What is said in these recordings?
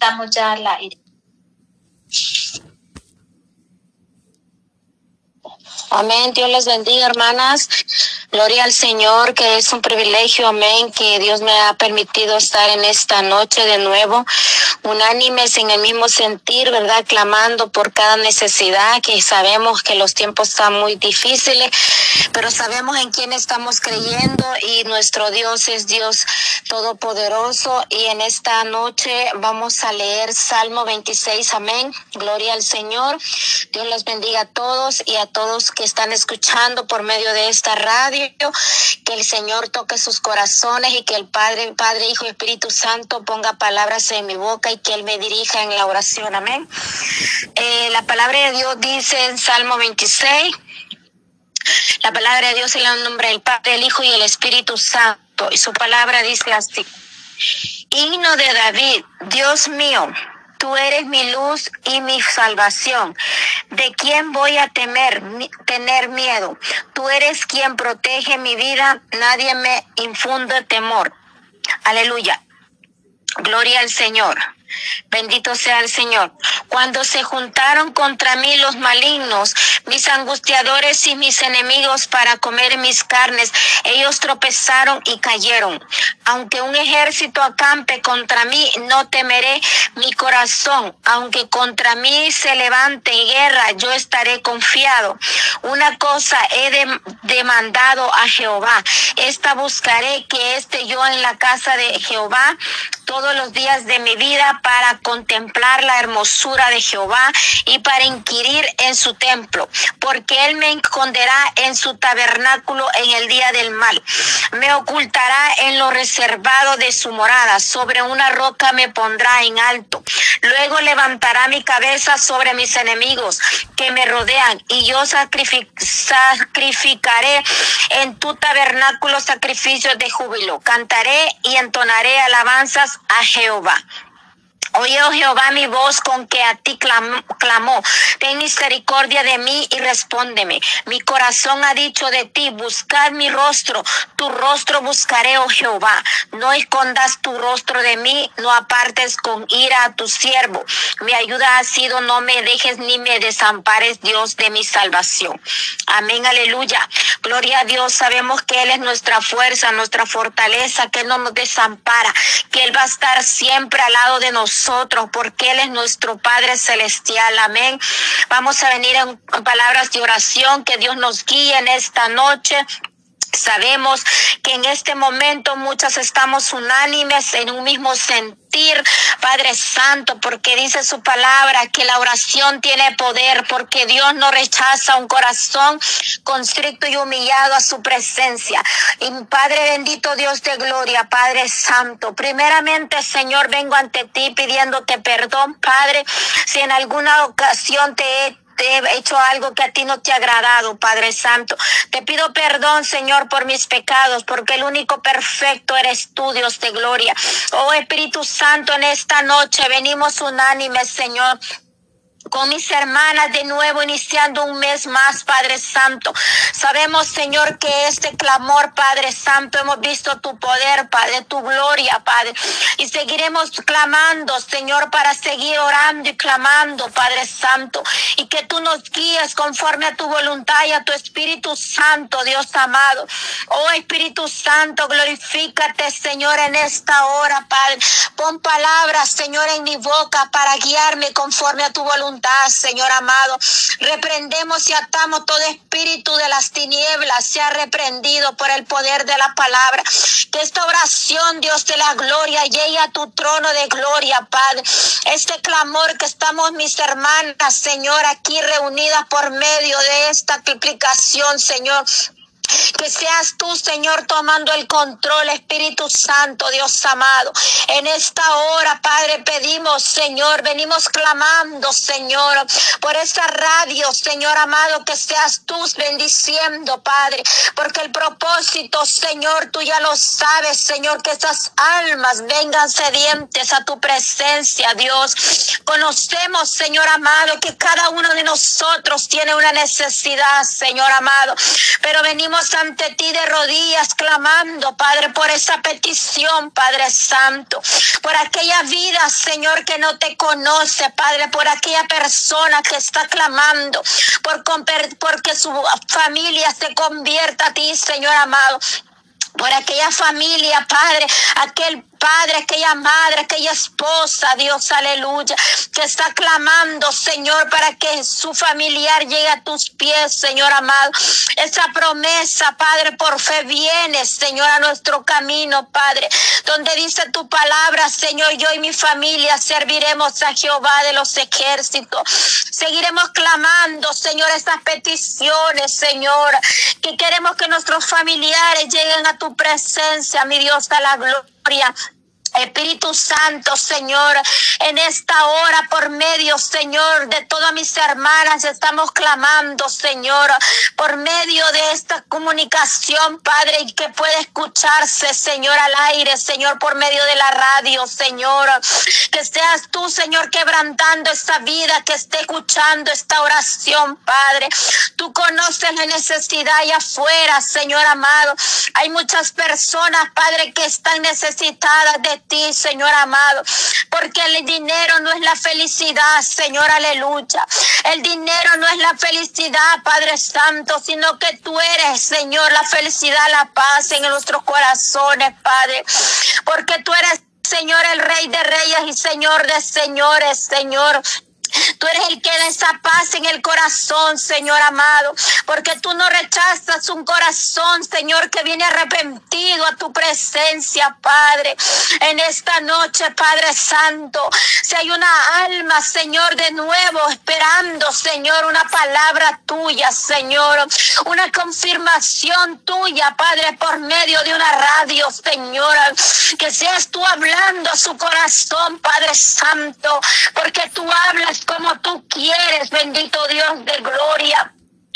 Estamos ya al aire. Amén. Dios les bendiga, hermanas. Gloria al Señor, que es un privilegio, amén, que Dios me ha permitido estar en esta noche de nuevo, unánimes en el mismo sentir, ¿verdad? Clamando por cada necesidad, que sabemos que los tiempos están muy difíciles, pero sabemos en quién estamos creyendo y nuestro Dios es Dios todopoderoso. Y en esta noche vamos a leer Salmo 26, amén. Gloria al Señor. Dios les bendiga a todos y a todos que están escuchando por medio de esta radio que el Señor toque sus corazones y que el Padre, Padre, Hijo y Espíritu Santo ponga palabras en mi boca y que Él me dirija en la oración. Amén. Eh, la palabra de Dios dice en Salmo 26, la palabra de Dios en el nombre del Padre, el Hijo y el Espíritu Santo. Y su palabra dice así. Himno de David, Dios mío, Tú eres mi luz y mi salvación. ¿De quién voy a temer, tener miedo? Tú eres quien protege mi vida. Nadie me infunde temor. Aleluya. Gloria al Señor. Bendito sea el Señor. Cuando se juntaron contra mí los malignos, mis angustiadores y mis enemigos para comer mis carnes, ellos tropezaron y cayeron. Aunque un ejército acampe contra mí, no temeré mi corazón. Aunque contra mí se levante guerra, yo estaré confiado. Una cosa he demandado a Jehová. Esta buscaré que esté yo en la casa de Jehová todos los días de mi vida para contemplar la hermosura de Jehová y para inquirir en su templo, porque él me esconderá en su tabernáculo en el día del mal. Me ocultará en lo reservado de su morada, sobre una roca me pondrá en alto. Luego levantará mi cabeza sobre mis enemigos que me rodean y yo sacrificaré en tu tabernáculo sacrificios de júbilo. Cantaré y entonaré alabanzas a Jehová. Oye, oh Jehová, mi voz con que a ti clamó. Ten misericordia de mí y respóndeme. Mi corazón ha dicho de ti, buscad mi rostro. Tu rostro buscaré, oh Jehová. No escondas tu rostro de mí, no apartes con ira a tu siervo. Mi ayuda ha sido, no me dejes ni me desampares, Dios de mi salvación. Amén, aleluya. Gloria a Dios. Sabemos que Él es nuestra fuerza, nuestra fortaleza, que Él no nos desampara, que Él va a estar siempre al lado de nosotros porque Él es nuestro Padre Celestial. Amén. Vamos a venir en palabras de oración, que Dios nos guíe en esta noche. Sabemos que en este momento muchas estamos unánimes en un mismo sentir, Padre Santo, porque dice su palabra que la oración tiene poder, porque Dios no rechaza un corazón constricto y humillado a su presencia. Y Padre bendito Dios de gloria, Padre Santo, primeramente Señor, vengo ante ti pidiéndote perdón, Padre, si en alguna ocasión te he te he hecho algo que a ti no te ha agradado, Padre Santo. Te pido perdón, Señor, por mis pecados, porque el único perfecto eres tú, Dios de gloria. Oh Espíritu Santo, en esta noche venimos unánimes, Señor con mis hermanas de nuevo iniciando un mes más, Padre Santo. Sabemos, Señor, que este clamor, Padre Santo, hemos visto tu poder, Padre, tu gloria, Padre. Y seguiremos clamando, Señor, para seguir orando y clamando, Padre Santo. Y que tú nos guíes conforme a tu voluntad y a tu Espíritu Santo, Dios amado. Oh Espíritu Santo, glorifícate, Señor, en esta hora, Padre. Pon palabras, Señor, en mi boca para guiarme conforme a tu voluntad Señor amado. Reprendemos y atamos todo espíritu de las tinieblas, sea reprendido por el poder de la palabra. Que esta oración, Dios de la gloria, llegue a tu trono de gloria, Padre. Este clamor que estamos, mis hermanas, Señor, aquí reunidas por medio de esta triplicación, Señor. Que seas tú, Señor, tomando el control, Espíritu Santo, Dios amado. En esta hora, Padre, pedimos, Señor, venimos clamando, Señor, por esta radio, Señor amado, que seas tú bendiciendo, Padre, porque el propósito, Señor, tú ya lo sabes, Señor, que esas almas vengan sedientes a tu presencia, Dios. Conocemos, Señor amado, que cada uno de nosotros tiene una necesidad, Señor amado, pero venimos ante ti de rodillas clamando, Padre, por esa petición, Padre Santo, por aquella vida, Señor, que no te conoce, Padre, por aquella persona que está clamando, por porque su familia se convierta a ti, Señor amado. Por aquella familia, Padre, aquel Padre, aquella madre, aquella esposa, Dios, aleluya, que está clamando, Señor, para que su familiar llegue a tus pies, Señor amado. Esa promesa, Padre, por fe viene, Señor, a nuestro camino, Padre, donde dice tu palabra, Señor, yo y mi familia serviremos a Jehová de los ejércitos. Seguiremos clamando, Señor, esas peticiones, Señor, que queremos que nuestros familiares lleguen a tu presencia, mi Dios, a la gloria. fría Espíritu Santo, Señor, en esta hora por medio, Señor, de todas mis hermanas estamos clamando, Señor, por medio de esta comunicación, Padre, y que puede escucharse, Señor, al aire, Señor, por medio de la radio, Señor. Que seas tú, Señor, quebrantando esta vida, que esté escuchando esta oración, Padre. Tú conoces la necesidad allá afuera, Señor amado. Hay muchas personas, Padre, que están necesitadas de ti, Señor amado, porque el dinero no es la felicidad, Señor, aleluya. El dinero no es la felicidad, Padre Santo, sino que tú eres, Señor, la felicidad, la paz en nuestros corazones, Padre, porque tú eres Señor, el Rey de Reyes y Señor de Señores, Señor. Tú eres el que da esa paz en el corazón, Señor amado, porque tú no rechazas un corazón, Señor, que viene arrepentido a tu presencia, Padre. En esta noche, Padre Santo, si hay una alma, Señor, de nuevo esperando, Señor, una palabra tuya, Señor, una confirmación tuya, Padre, por medio de una radio, Señor, que seas tú hablando a su corazón, Padre Santo, porque tú hablas como tú quieres, bendito Dios de gloria.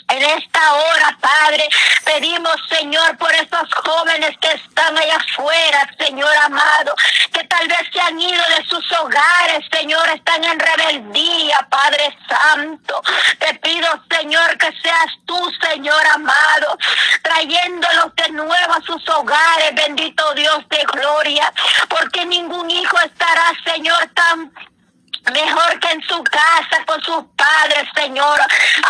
En esta hora, Padre, pedimos, Señor, por esos jóvenes que están allá afuera, Señor amado, que tal vez se han ido de sus hogares, Señor, están en rebeldía, Padre Santo. Te pido, Señor, que seas tú, Señor amado, trayéndolos de nuevo a sus hogares, bendito Dios de gloria, porque ningún hijo estará, Señor, tan su casa con sus padres, Señor.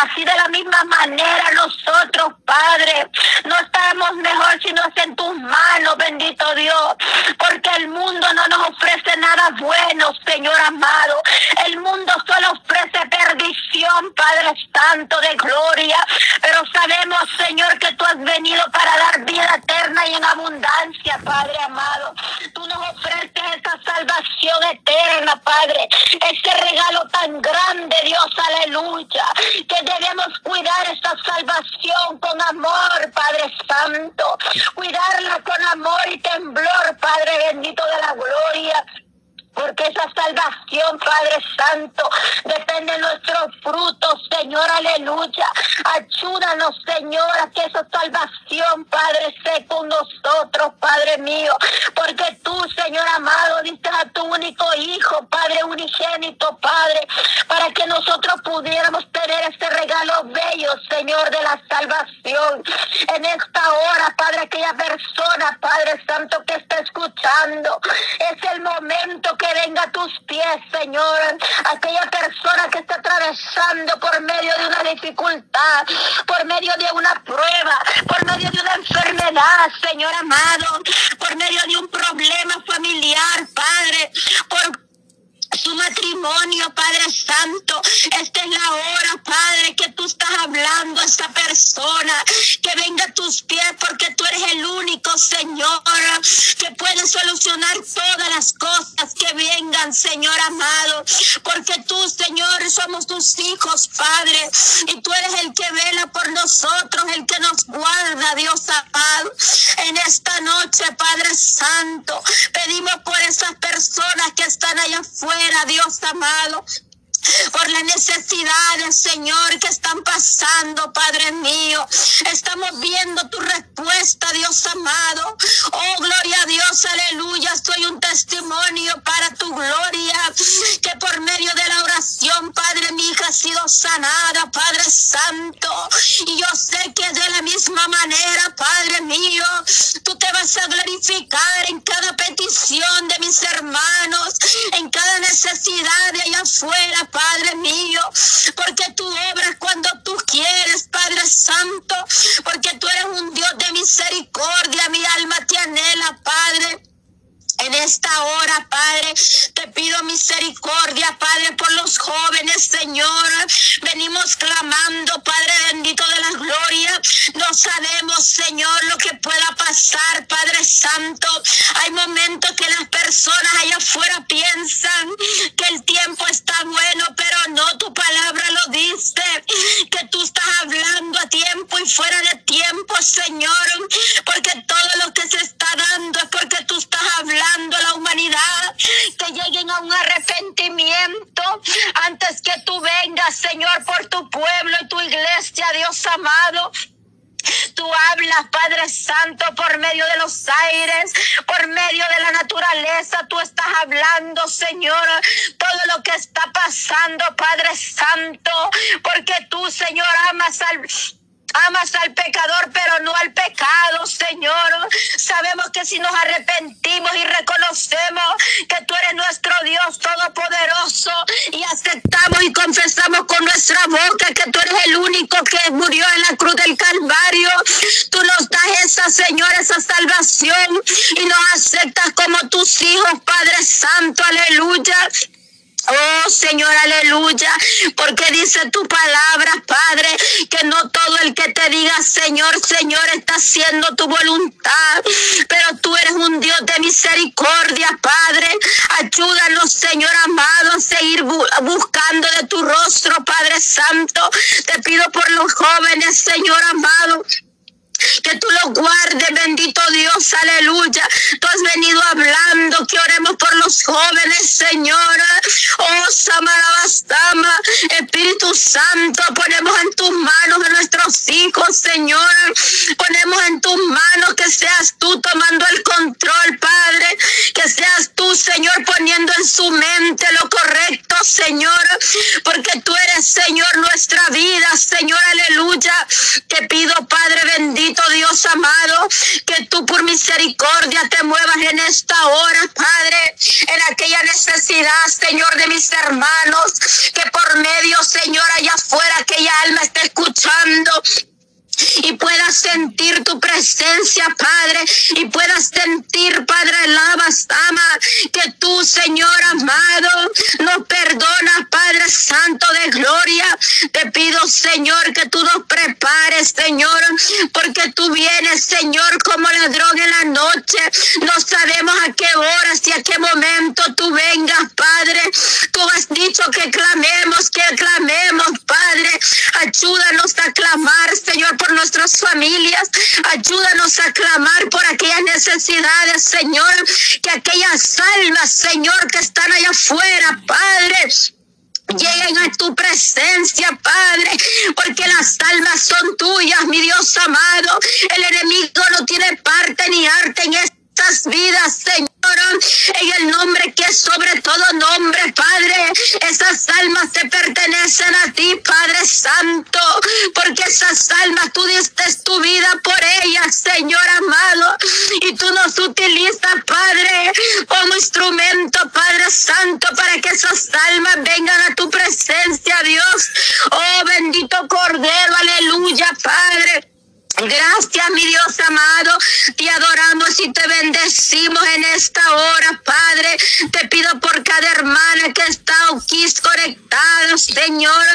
Así de la misma manera nosotros, Padre, no estamos mejor si no es en tus manos, bendito Dios, porque el mundo no nos ofrece nada bueno, Señor amado. El mundo solo ofrece perdición, Padre Santo de gloria, pero sabemos, Señor, que tú has venido para dar vida eterna y en abundancia, Padre amado. Tú nos ofreces esa salvación eterna, Padre ese regalo tan grande, Dios, aleluya, que debemos cuidar esta salvación con amor, Padre Santo, cuidarla con amor y temblor, Padre bendito de la gloria. Porque esa salvación, Padre Santo, depende de nuestros frutos, Señor, aleluya. Ayúdanos, Señor, a que esa salvación, Padre, esté con nosotros, Padre mío. Porque tú, Señor amado, diste a tu único Hijo, Padre unigénito, Padre, para que nosotros pudiéramos tener este regalo bello, Señor, de la salvación. En esta hora, Padre, aquella persona, Padre Santo, que está escuchando, es el momento que venga a tus pies, Señor. Aquella persona que está atravesando por medio de una dificultad, por medio de una prueba, por medio de una enfermedad, Señor amado, por medio de un problema familiar, Padre, por su matrimonio, Padre Santo. Esta es la hora, Padre, que tú estás hablando a esta persona, que venga a tus pies, porque tú eres el único, Señor, que puede solucionar todas las cosas que vengan, Señor amado, porque tú, Señor, somos tus hijos, Padre, y tú eres el que vela por nosotros, el que nos guarda, Dios amado. En esta noche, Padre Santo, pedimos por esas personas que están allá Dios amado por las necesidades, Señor, que están pasando, Padre mío. Estamos viendo tu respuesta, Dios amado. Oh, gloria a Dios, aleluya. Soy un testimonio para tu gloria, que por medio de la oración, Padre, mi hija ha sido sanada, Padre Santo. Y yo sé que de la misma manera, Padre mío, tú te vas a glorificar en cada petición de mis hermanos, en cada necesidad de allá afuera, Padre mío, porque tú obras cuando tú quieres, Padre Santo, porque tú eres un Dios de misericordia, mi alma te anhela, Padre. En esta hora, Padre, te pido misericordia, Padre, por los jóvenes, Señor. Venimos clamando, Padre bendito de la gloria. No sabemos, Señor, lo que pueda pasar, Padre Santo. Hay momentos que las personas allá afuera piensan que el tiempo está bueno, pero no, tu palabra lo dice, que tú estás hablando a tiempo y fuera de tiempo, Señor, porque todo lo que se está dando es porque tú estás hablando a la humanidad que lleguen a un arrepentimiento antes que tú vengas, Señor, por tu pueblo y tu iglesia, Dios amado. Tú hablas, Padre Santo, por medio de los aires, por medio de la naturaleza. Tú estás hablando, Señor, todo lo que está pasando, Padre Santo, porque tú, Señor, amas al Amas al pecador, pero no al pecado, Señor. Sabemos que si nos arrepentimos y reconocemos que tú eres nuestro Dios todopoderoso y aceptamos y confesamos con nuestra boca que tú eres el único que murió en la cruz del Calvario, Señor, esa salvación y nos aceptas como tus hijos, Padre Santo, aleluya. Oh Señor, aleluya, porque dice tu palabra, Padre, que no todo el que te diga Señor, Señor está haciendo tu voluntad, pero tú eres un Dios de misericordia, Padre. Ayúdanos, Señor amado, a seguir buscando de tu rostro, Padre Santo. Te pido por los jóvenes, Señor amado que tú los guardes, Dios, aleluya. Tú has venido hablando que oremos por los jóvenes, Señor. Oh, Samarabastama, Espíritu Santo, ponemos en tus manos a nuestros hijos, Señor. Ponemos en tus manos que seas tú tomando el control, Padre. Que seas tú, Señor, poniendo en su mente lo correcto, Señor. Porque tú eres, Señor, nuestra vida, Señor, aleluya. Te pido, Padre bendito Dios amado, que tú por misericordia te muevas en esta hora, Padre, en aquella necesidad, Señor, de mis hermanos, que por medio, Señor, allá afuera aquella alma está escuchando y puedas sentir tu presencia, Padre, y puedas sentir, Padre, la ama, que tú, Señor amado, nos perdonas, Padre Santo de gloria. Te pido, Señor, que tú nos prepares, Señor, porque tú vienes, Señor, como ladrón en la noche. No sabemos a qué horas y a qué momento tú vengas, Padre. Tú has dicho que clamemos, que clamemos, Padre. Ayúdanos a clamar, Señor, por nuestras familias. Ayúdanos a clamar por aquellas necesidades, Señor. Que aquellas almas, Señor, que están allá afuera, Padre lleguen a tu presencia, Padre, porque las almas son tuyas, mi Dios amado. El enemigo no tiene parte ni arte en estas vidas, Señor en el nombre que es sobre todo nombre, Padre. Esas almas te pertenecen a ti, Padre Santo, porque esas almas tú diste tu vida por ellas, Señor amado, y tú nos utilizas, Padre, como instrumento, Padre Santo, para que esas almas vengan a tu presencia, Dios. Oh, bendito Cordero, aleluya, Padre. Gracias, mi Dios amado. Te adoramos y te bendecimos en esta hora, Padre. Te pido por cada hermana que está Señor.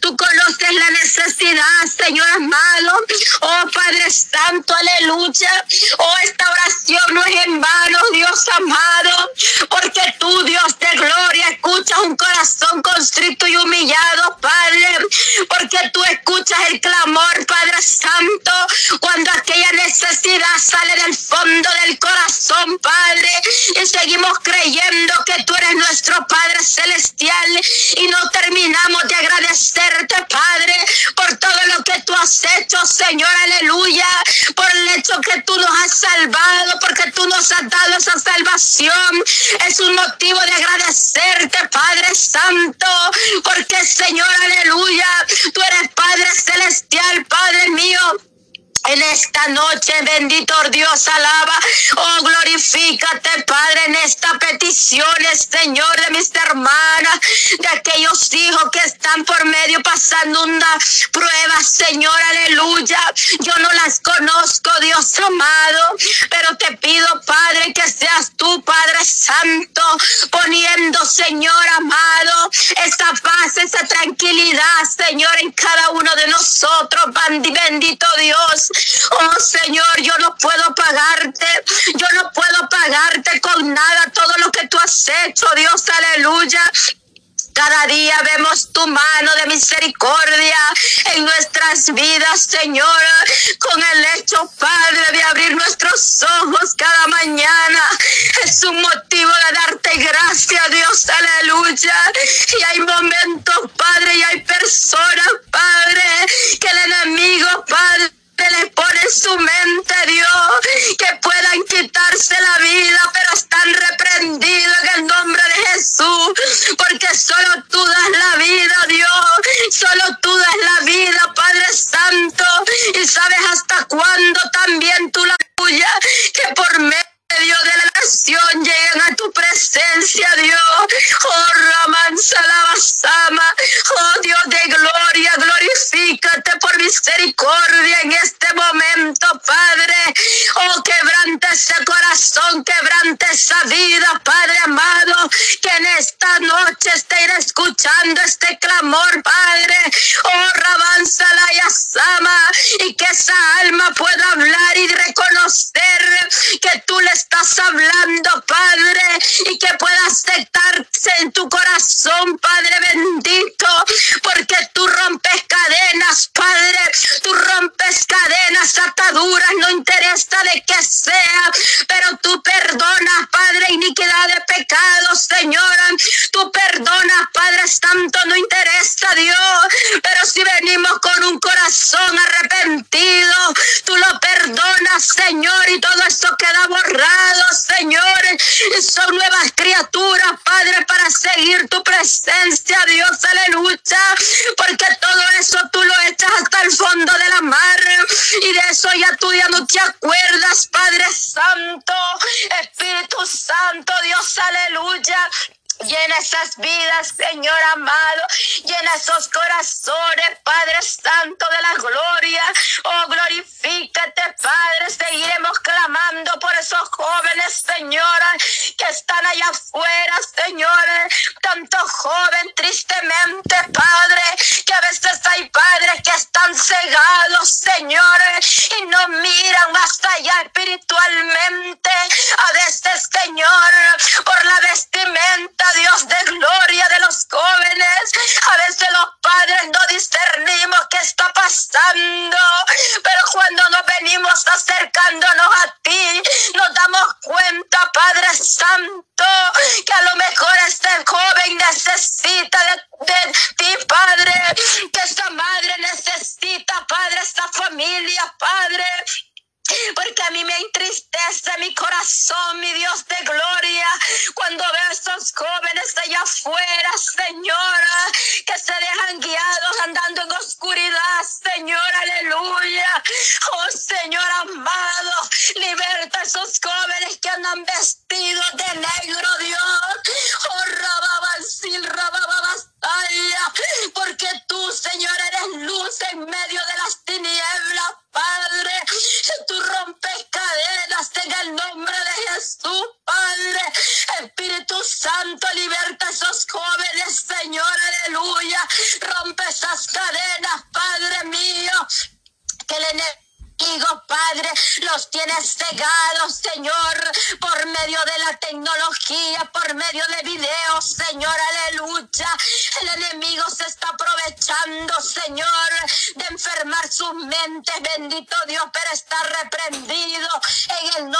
Tú conoces la necesidad, Señor amado. Oh, Padre Santo, aleluya. Oh, esta oración no es en vano, Dios amado. Porque tú, Dios de gloria, escuchas un corazón constricto y humillado, Padre. Porque tú escuchas el clamor, Padre Santo cuando aquella necesidad sale del fondo del corazón, Padre, y seguimos creyendo que tú eres nuestro Padre celestial y no terminamos de agradecerte, Padre, por todo lo que tú has hecho, Señor, aleluya, por el hecho que tú nos has salvado, porque tú nos has dado esa salvación. Es un motivo de agradecerte, Padre Santo, porque Señor, aleluya, tú eres Padre celestial, Padre mío. En esta noche, bendito Dios, alaba. Oh, glorifícate, Padre, en esta peticiones, Señor, de mis hermanas, de aquellos hijos que están por medio pasando una prueba, Señor, aleluya. Yo no las conozco, Dios amado, pero te pido, Padre, que seas tú, Padre Santo, poniendo, Señor amado, esa paz, esa tranquilidad, Señor, en cada uno de nosotros, bendito Dios. Oh Señor, yo no puedo pagarte, yo no puedo pagarte con nada todo lo que tú has hecho, Dios, aleluya. Cada día vemos tu mano de misericordia en nuestras vidas, Señor, con el hecho, Padre, de abrir nuestros ojos cada mañana. Es un motivo de darte gracias, Dios, aleluya. Y hay momentos, Padre, y hay personas, Padre, que el enemigo, Padre, su mente, Dios, que puedan quitarse la vida, pero están reprendidos en el nombre de Jesús, porque solo tú das la vida, Dios, solo tú das la vida, Padre Santo, y sabes hasta cuándo también tú la tuya, que por medio de la nación lleguen a tu presencia, Dios. Oh, Raman Salabasama. Sea, pero tú perdonas, Padre, iniquidad de pecados, Señora, tú perdonas, Padre Santo, no esos corazones, Padre Santo de la gloria. Oh, glorifícate, Padre. Seguiremos clamando por esos jóvenes, Señora, que están allá afuera, Señores. Tanto joven, tristemente, Padre, que a veces hay padres que están cegados, Señores, y no miran más allá espiritualmente. A veces, Señor, por la vestimenta Dios de gloria de los jóvenes. A veces los padres no discernimos qué está pasando, pero cuando nos venimos acercándonos a ti, porque tú, Señor,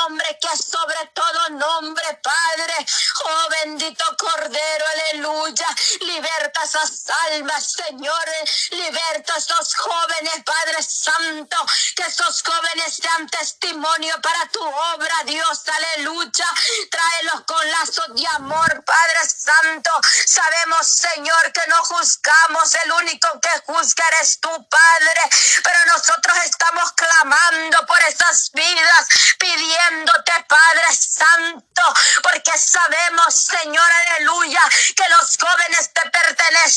nombre que es sobre todo nombre, Padre. Oh, bendito Cordero, aleluya. Liberta esas almas, Señor. Liberta a esos jóvenes, Padre Santo. Que esos jóvenes sean testimonio para tu obra, Dios, aleluya. Tráelos con lazos de amor, Padre Santo. Sabemos, Señor, que no juzgamos. El único que juzga eres tú, Padre. Pero nosotros estamos clamando por esas vidas, Padre Santo, porque sabemos, Señor, aleluya, que los jóvenes te pertenecen.